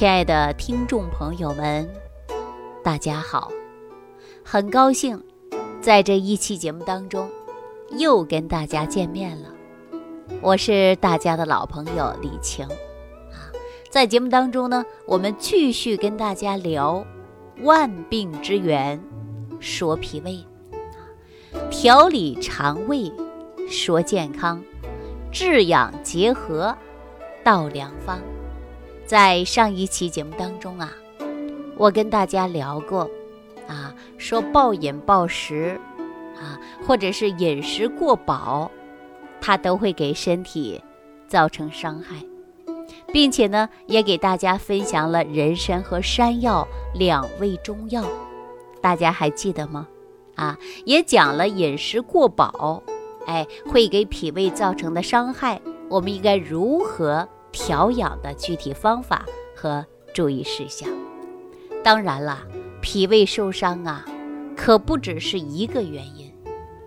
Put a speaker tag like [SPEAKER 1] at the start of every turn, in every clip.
[SPEAKER 1] 亲爱的听众朋友们，大家好！很高兴在这一期节目当中又跟大家见面了。我是大家的老朋友李晴啊。在节目当中呢，我们继续跟大家聊万病之源，说脾胃，调理肠胃，说健康，治养结合，道良方。在上一期节目当中啊，我跟大家聊过，啊，说暴饮暴食，啊，或者是饮食过饱，它都会给身体造成伤害，并且呢，也给大家分享了人参和山药两味中药，大家还记得吗？啊，也讲了饮食过饱，哎，会给脾胃造成的伤害，我们应该如何？调养的具体方法和注意事项。当然了，脾胃受伤啊，可不只是一个原因。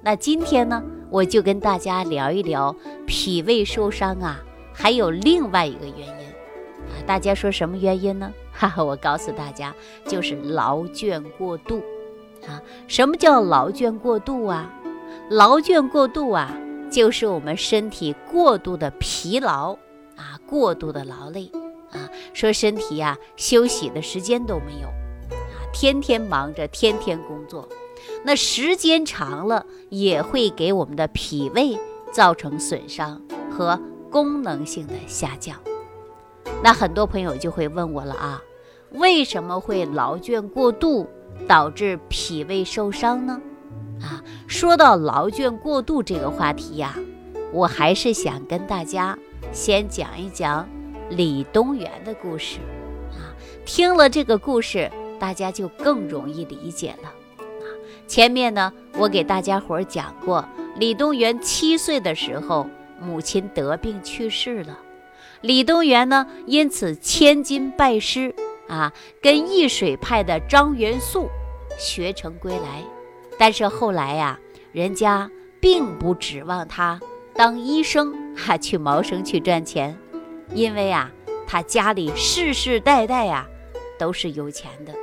[SPEAKER 1] 那今天呢，我就跟大家聊一聊脾胃受伤啊，还有另外一个原因啊。大家说什么原因呢？哈哈，我告诉大家，就是劳倦过度啊。什么叫劳倦过度啊？劳倦过度啊，就是我们身体过度的疲劳。过度的劳累啊，说身体呀休息的时间都没有啊，天天忙着，天天工作，那时间长了也会给我们的脾胃造成损伤和功能性的下降。那很多朋友就会问我了啊，为什么会劳倦过度导致脾胃受伤呢？啊，说到劳倦过度这个话题呀，我还是想跟大家。先讲一讲李东垣的故事啊，听了这个故事，大家就更容易理解了啊。前面呢，我给大家伙儿讲过，李东垣七岁的时候，母亲得病去世了，李东垣呢，因此千金拜师啊，跟易水派的张元素学成归来。但是后来呀，人家并不指望他当医生。哈，去谋生去赚钱，因为啊，他家里世世代代呀都是有钱的，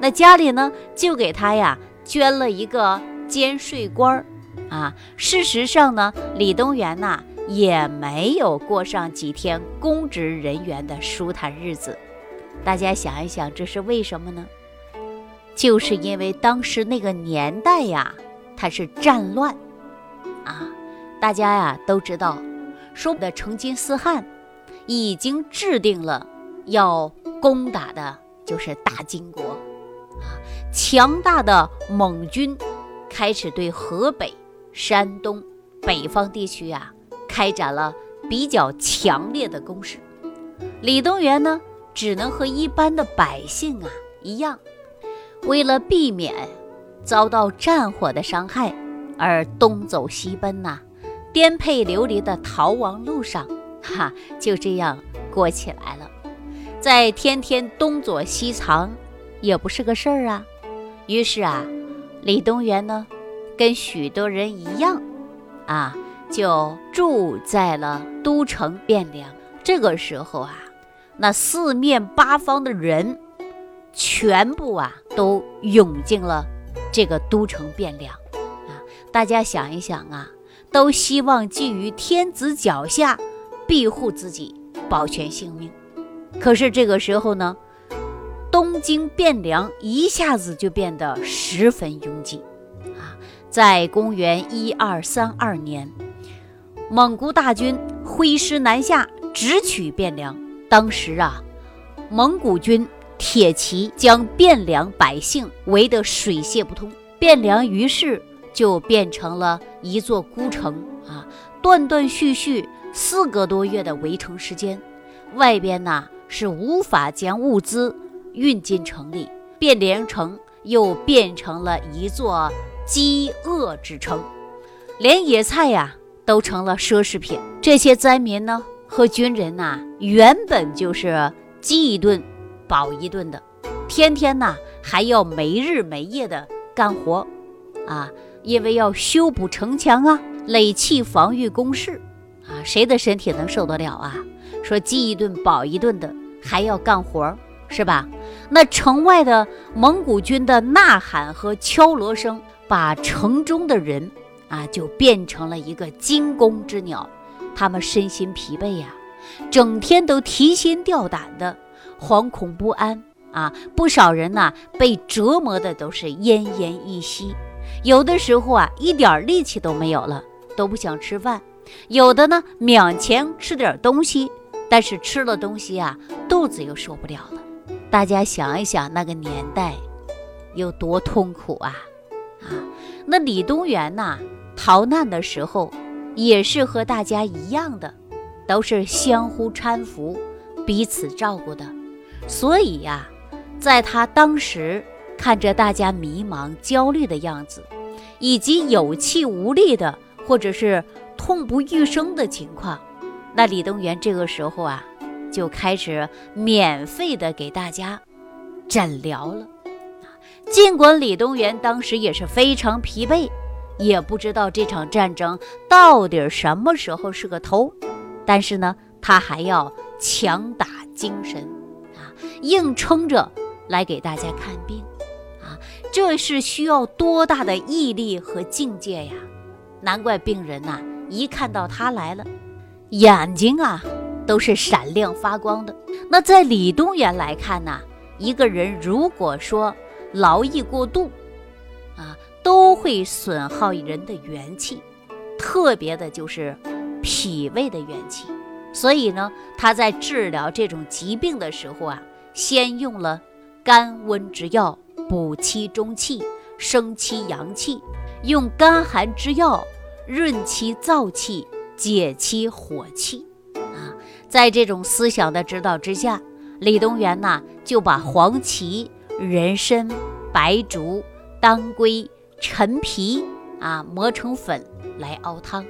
[SPEAKER 1] 那家里呢就给他呀捐了一个监税官儿啊。事实上呢，李东垣呐也没有过上几天公职人员的舒坦日子。大家想一想，这是为什么呢？就是因为当时那个年代呀，它是战乱啊，大家呀都知道。说的成吉思汗已经制定了要攻打的，就是大金国啊，强大的蒙军开始对河北、山东、北方地区啊开展了比较强烈的攻势。李东垣呢，只能和一般的百姓啊一样，为了避免遭到战火的伤害而东走西奔呐。颠沛流离的逃亡路上，哈，就这样过起来了。在天天东躲西藏，也不是个事儿啊。于是啊，李东垣呢，跟许多人一样，啊，就住在了都城汴梁。这个时候啊，那四面八方的人，全部啊，都涌进了这个都城汴梁。啊，大家想一想啊。都希望寄于天子脚下，庇护自己，保全性命。可是这个时候呢，东京汴梁一下子就变得十分拥挤啊！在公元一二三二年，蒙古大军挥师南下，直取汴梁。当时啊，蒙古军铁骑将汴梁百姓围得水泄不通，汴梁于是。就变成了一座孤城啊！断断续续四个多月的围城时间，外边呢是无法将物资运进城里，汴梁城又变成了一座饥饿之城，连野菜呀都成了奢侈品。这些灾民呢和军人呐，原本就是饥一顿饱一顿的，天天呐还要没日没夜的干活啊！因为要修补城墙啊，垒砌防御工事啊，谁的身体能受得了啊？说饥一顿饱一顿的，还要干活，是吧？那城外的蒙古军的呐喊和敲锣声，把城中的人啊，就变成了一个惊弓之鸟。他们身心疲惫呀，整天都提心吊胆的，惶恐不安啊。不少人呐，被折磨的都是奄奄一息，有的时候啊，一点力气都没有了，都不想吃饭。有的呢，勉强吃点东西，但是吃了东西啊，肚子又受不了了。大家想一想，那个年代有多痛苦啊！啊，那李东垣呐，逃难的时候也是和大家一样的，都是相互搀扶、彼此照顾的。所以呀，在他当时看着大家迷茫、焦虑的样子，以及有气无力的，或者是痛不欲生的情况，那李东垣这个时候啊。就开始免费的给大家诊疗了尽管李东垣当时也是非常疲惫，也不知道这场战争到底什么时候是个头，但是呢，他还要强打精神啊，硬撑着来给大家看病，这是需要多大的毅力和境界呀！难怪病人呐，一看到他来了，眼睛啊。都是闪亮发光的。那在李东垣来看呢，一个人如果说劳逸过度，啊，都会损耗人的元气，特别的就是脾胃的元气。所以呢，他在治疗这种疾病的时候啊，先用了甘温之药补其中气，生其阳气；用甘寒之药润其燥气，解其火气。啊在这种思想的指导之下，李东垣呐就把黄芪、人参、白术、当归、陈皮啊磨成粉来熬汤，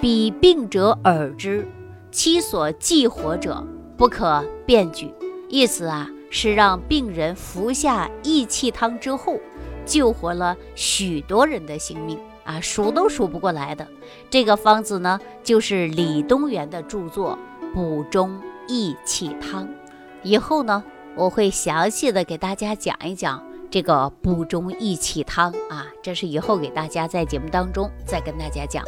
[SPEAKER 1] 彼病者耳之，其所忌火者不可辩举。意思啊是让病人服下益气汤之后，救活了许多人的性命啊，数都数不过来的。这个方子呢，就是李东垣的著作。补中益气汤，以后呢，我会详细的给大家讲一讲这个补中益气汤啊，这是以后给大家在节目当中再跟大家讲。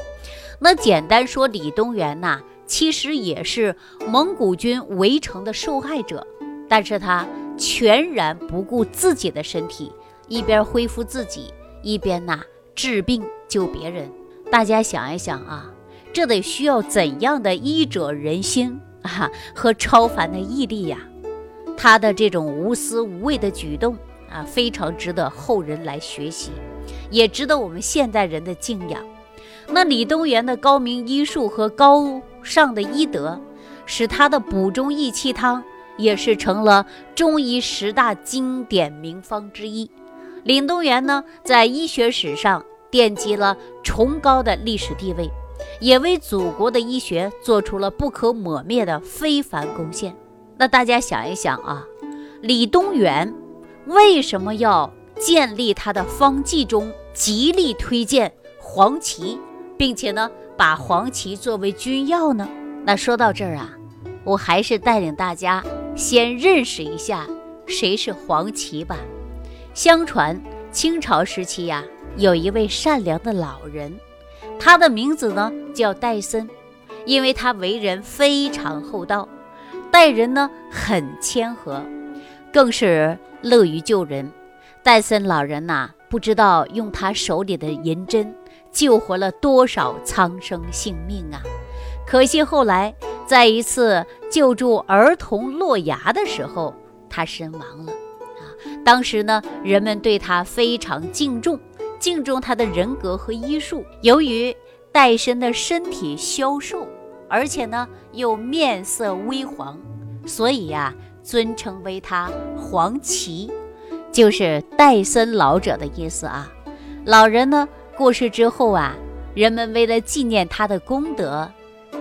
[SPEAKER 1] 那简单说，李东垣呐，其实也是蒙古军围城的受害者，但是他全然不顾自己的身体，一边恢复自己，一边呐治病救别人。大家想一想啊。这得需要怎样的医者仁心 啊和超凡的毅力呀？他的这种无私无畏的举动啊，非常值得后人来学习，也值得我们现代人的敬仰。那李东垣的高明医术和高尚的医德，使他的补中益气汤也是成了中医十大经典名方之一。李东垣呢，在医学史上奠基了崇高的历史地位。也为祖国的医学做出了不可磨灭的非凡贡献。那大家想一想啊，李东垣为什么要建立他的方剂中极力推荐黄芪，并且呢把黄芪作为君药呢？那说到这儿啊，我还是带领大家先认识一下谁是黄芪吧。相传清朝时期呀，有一位善良的老人。他的名字呢叫戴森，因为他为人非常厚道，待人呢很谦和，更是乐于救人。戴森老人呐，不知道用他手里的银针救活了多少苍生性命啊！可惜后来在一次救助儿童落崖的时候，他身亡了啊！当时呢，人们对他非常敬重。敬重他的人格和医术。由于戴森的身体消瘦，而且呢又面色微黄，所以呀尊称为他黄芪，就是戴森老者的意思啊。老人呢过世之后啊，人们为了纪念他的功德，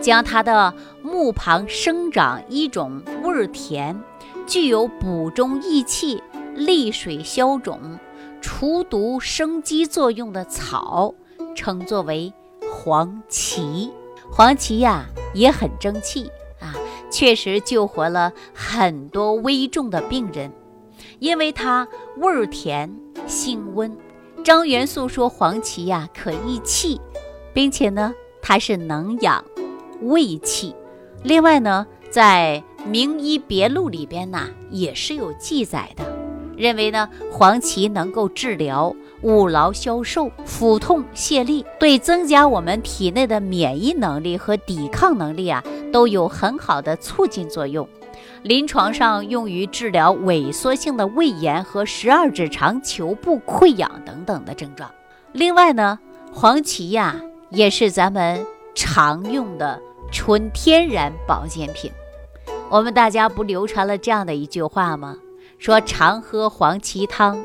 [SPEAKER 1] 将它的墓旁生长一种味甜、具有补中益气、利水消肿。除毒生肌作用的草，称作为黄芪。黄芪呀，也很争气啊。确实救活了很多危重的病人，因为它味甜、性温。张元素说黄芪呀可益气，并且呢它是能养胃气。另外呢，在《名医别录》里边呢也是有记载的，认为呢黄芪能够治疗五劳消瘦、腹痛泻痢，对增加我们体内的免疫能力和抵抗能力啊都有很好的促进作用。临床上用于治疗萎缩性的胃炎和十二指肠球部溃疡等等的症状。另外呢，黄芪呀也是咱们常用的纯天然保健品。我们大家不流传了这样的一句话吗？说常喝黄芪汤，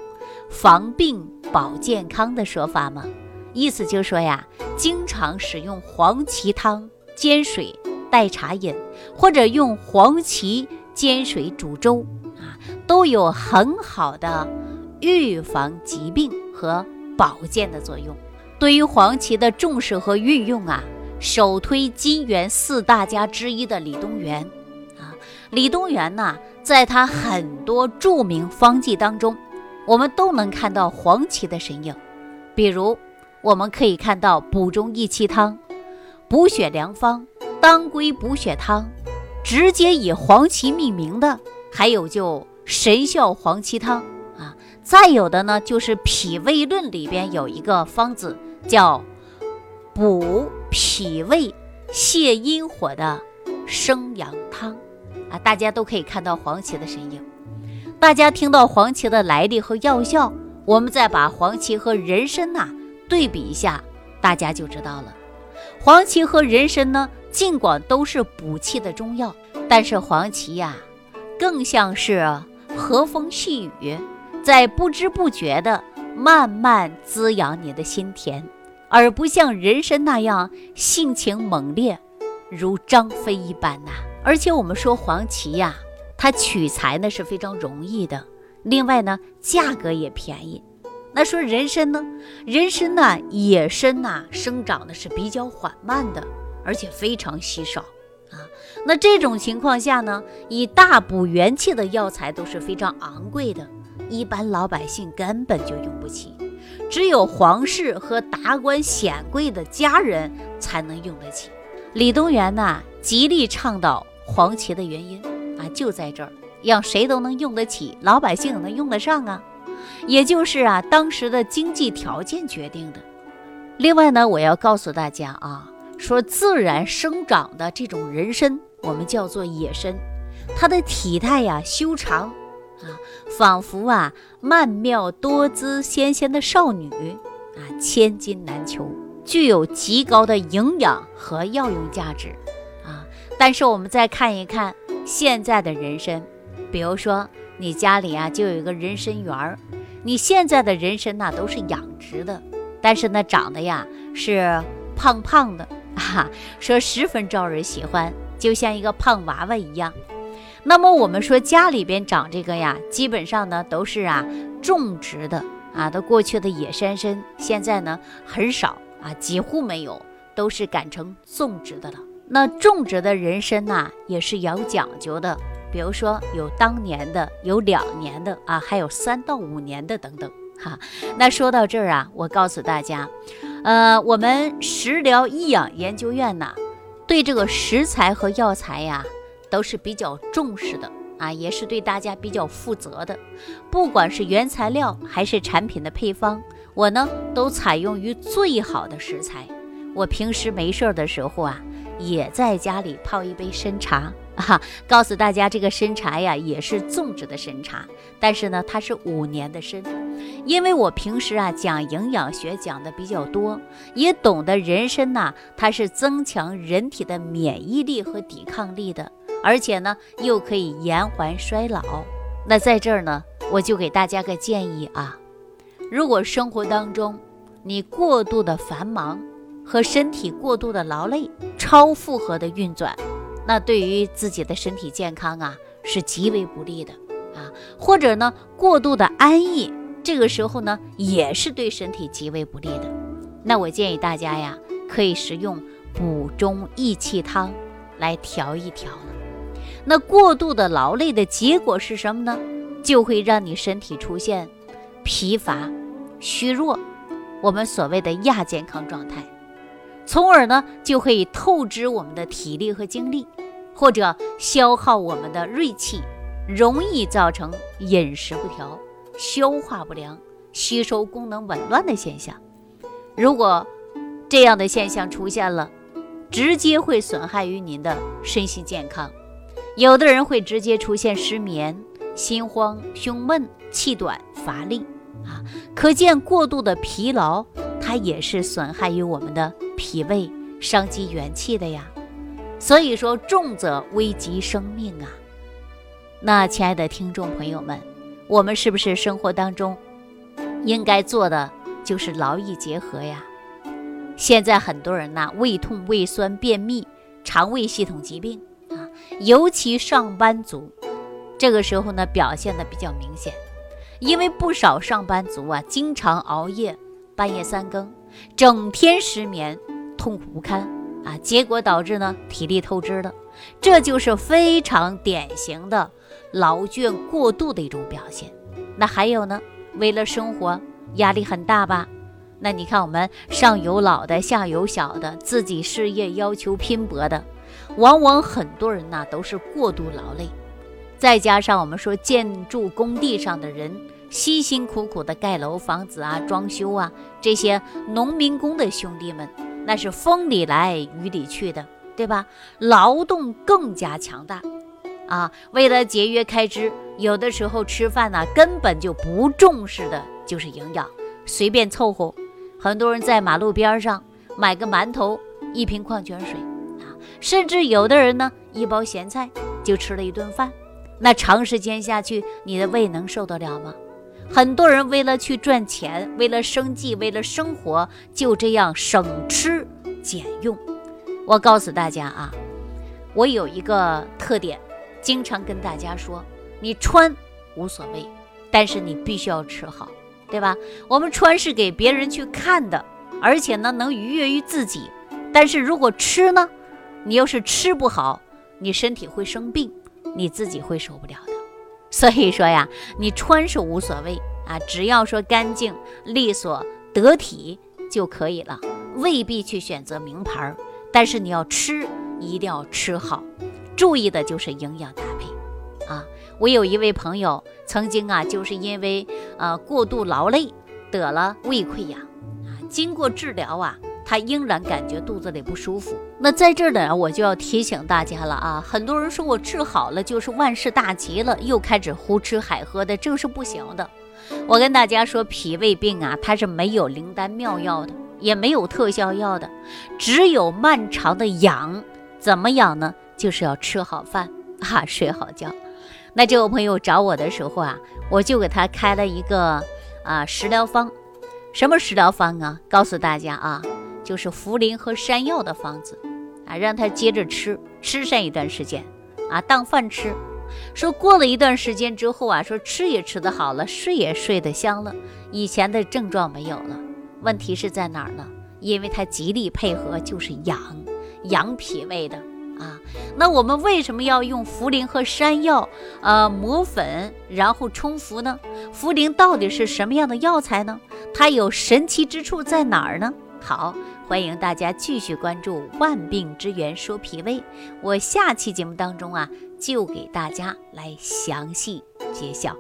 [SPEAKER 1] 防病保健康的说法吗？意思就是说呀，经常使用黄芪汤煎水代茶饮，或者用黄芪。煎水煮粥啊，都有很好的预防疾病和保健的作用。对于黄芪的重视和运用啊，首推金元四大家之一的李东垣啊。李东垣呢，在他很多著名方剂当中，我们都能看到黄芪的身影。比如，我们可以看到补中益气汤、补血良方、当归补血汤。直接以黄芪命名的，还有就神效黄芪汤啊，再有的呢就是《脾胃论》里边有一个方子叫补脾胃、泻阴火的生阳汤啊，大家都可以看到黄芪的身影。大家听到黄芪的来历和药效，我们再把黄芪和人参呐对比一下，大家就知道了。黄芪和人参呢？尽管都是补气的中药，但是黄芪呀，更像是和风细雨，在不知不觉的慢慢滋养你的心田，而不像人参那样性情猛烈，如张飞一般呐。而且我们说黄芪呀，它取材呢是非常容易的，另外呢价格也便宜。那说人参呢，人参呢野参呐生长的是比较缓慢的。而且非常稀少啊，那这种情况下呢，以大补元气的药材都是非常昂贵的，一般老百姓根本就用不起，只有皇室和达官显贵的家人才能用得起。李东垣呢，极力倡导黄芪的原因啊，就在这儿，让谁都能用得起，老百姓能用得上啊，也就是啊，当时的经济条件决定的。另外呢，我要告诉大家啊。说自然生长的这种人参，我们叫做野参，它的体态呀修长，仿佛啊曼妙多姿纤纤的少女啊，千金难求，具有极高的营养和药用价值啊。但是我们再看一看现在的人参，比如说你家里啊就有一个人参园儿，你现在的人参呐都是养殖的，但是呢长得呀是胖胖的。哈，说十分招人喜欢，就像一个胖娃娃一样。那么我们说家里边长这个呀，基本上呢都是啊种植的啊，都过去的野山参，现在呢很少啊，几乎没有，都是改成种植的了。那种植的人参呐，也是有讲究的，比如说有当年的，有两年的啊，还有三到五年的等等。哈，那说到这儿啊，我告诉大家。呃，我们食疗益养研究院呢，对这个食材和药材呀，都是比较重视的啊，也是对大家比较负责的。不管是原材料还是产品的配方，我呢都采用于最好的食材。我平时没事儿的时候啊，也在家里泡一杯参茶。哈，告诉大家，这个参茶呀，也是种植的参茶，但是呢，它是五年的参。因为我平时啊讲营养学讲的比较多，也懂得人参呐，它是增强人体的免疫力和抵抗力的，而且呢，又可以延缓衰老。那在这儿呢，我就给大家个建议啊，如果生活当中你过度的繁忙和身体过度的劳累，超负荷的运转。那对于自己的身体健康啊，是极为不利的啊，或者呢，过度的安逸，这个时候呢，也是对身体极为不利的。那我建议大家呀，可以食用补中益气汤来调一调。那过度的劳累的结果是什么呢？就会让你身体出现疲乏、虚弱，我们所谓的亚健康状态，从而呢就会透支我们的体力和精力，或者消耗我们的锐气，容易造成饮食不调、消化不良、吸收功能紊乱的现象。如果这样的现象出现了，直接会损害于您的身心健康。有的人会直接出现失眠、心慌、胸闷、气短、乏力啊，可见过度的疲劳，它也是损害于我们的脾胃、伤及元气的呀。所以说，重则危及生命啊。那亲爱的听众朋友们，我们是不是生活当中应该做的就是劳逸结合呀？现在很多人呐，胃痛、胃酸、便秘、肠胃系统疾病，尤其上班族，这个时候呢表现的比较明显。因为不少上班族啊，经常熬夜，半夜三更，整天失眠，痛苦不堪啊，结果导致呢体力透支了，这就是非常典型的劳倦过度的一种表现。那还有呢，为了生活压力很大吧？那你看，我们上有老的，下有小的，自己事业要求拼搏的，往往很多人呐都是过度劳累，再加上我们说建筑工地上的人辛辛苦苦的盖楼房子啊、装修啊，这些农民工的兄弟们，那是风里来雨里去的，对吧？劳动更加强大啊！为了节约开支，有的时候吃饭呢根本就不重视的就是营养，随便凑合。很多人在马路边上买个馒头，一瓶矿泉水，甚至有的人呢，一包咸菜就吃了一顿饭。那长时间下去，你的胃能受得了吗？很多人为了去赚钱，为了生计，为了生活，就这样省吃俭用。我告诉大家啊，我有一个特点，经常跟大家说：你穿无所谓，但是你必须要吃好。对吧？我们穿是给别人去看的，而且呢能愉悦于自己。但是如果吃呢，你要是吃不好，你身体会生病，你自己会受不了的。所以说呀，你穿是无所谓啊，只要说干净利索得体就可以了，未必去选择名牌。但是你要吃，一定要吃好，注意的就是营养搭配啊。我有一位朋友，曾经啊，就是因为呃过度劳累得了胃溃疡啊，经过治疗啊，他仍然感觉肚子里不舒服。那在这儿呢，我就要提醒大家了啊，很多人说我治好了就是万事大吉了，又开始胡吃海喝的，这是不行的。我跟大家说，脾胃病啊，它是没有灵丹妙药的，也没有特效药的，只有漫长的养。怎么养呢？就是要吃好饭啊，睡好觉。那这位朋友找我的时候啊，我就给他开了一个啊食疗方，什么食疗方啊？告诉大家啊，就是茯苓和山药的方子啊，让他接着吃，吃上一段时间啊，当饭吃。说过了一段时间之后啊，说吃也吃得好了，睡也睡得香了，以前的症状没有了。问题是在哪儿呢？因为他极力配合，就是养养脾胃的。啊，那我们为什么要用茯苓和山药，呃，磨粉然后冲服呢？茯苓到底是什么样的药材呢？它有神奇之处在哪儿呢？好，欢迎大家继续关注《万病之源说脾胃》，我下期节目当中啊，就给大家来详细揭晓。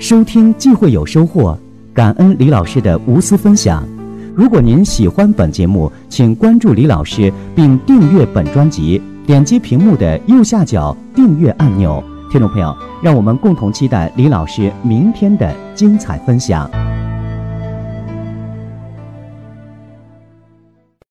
[SPEAKER 2] 收听既会有收获，感恩李老师的无私分享。如果您喜欢本节目，请关注李老师并订阅本专辑，点击屏幕的右下角订阅按钮。听众朋友，让我们共同期待李老师明天的精彩分享。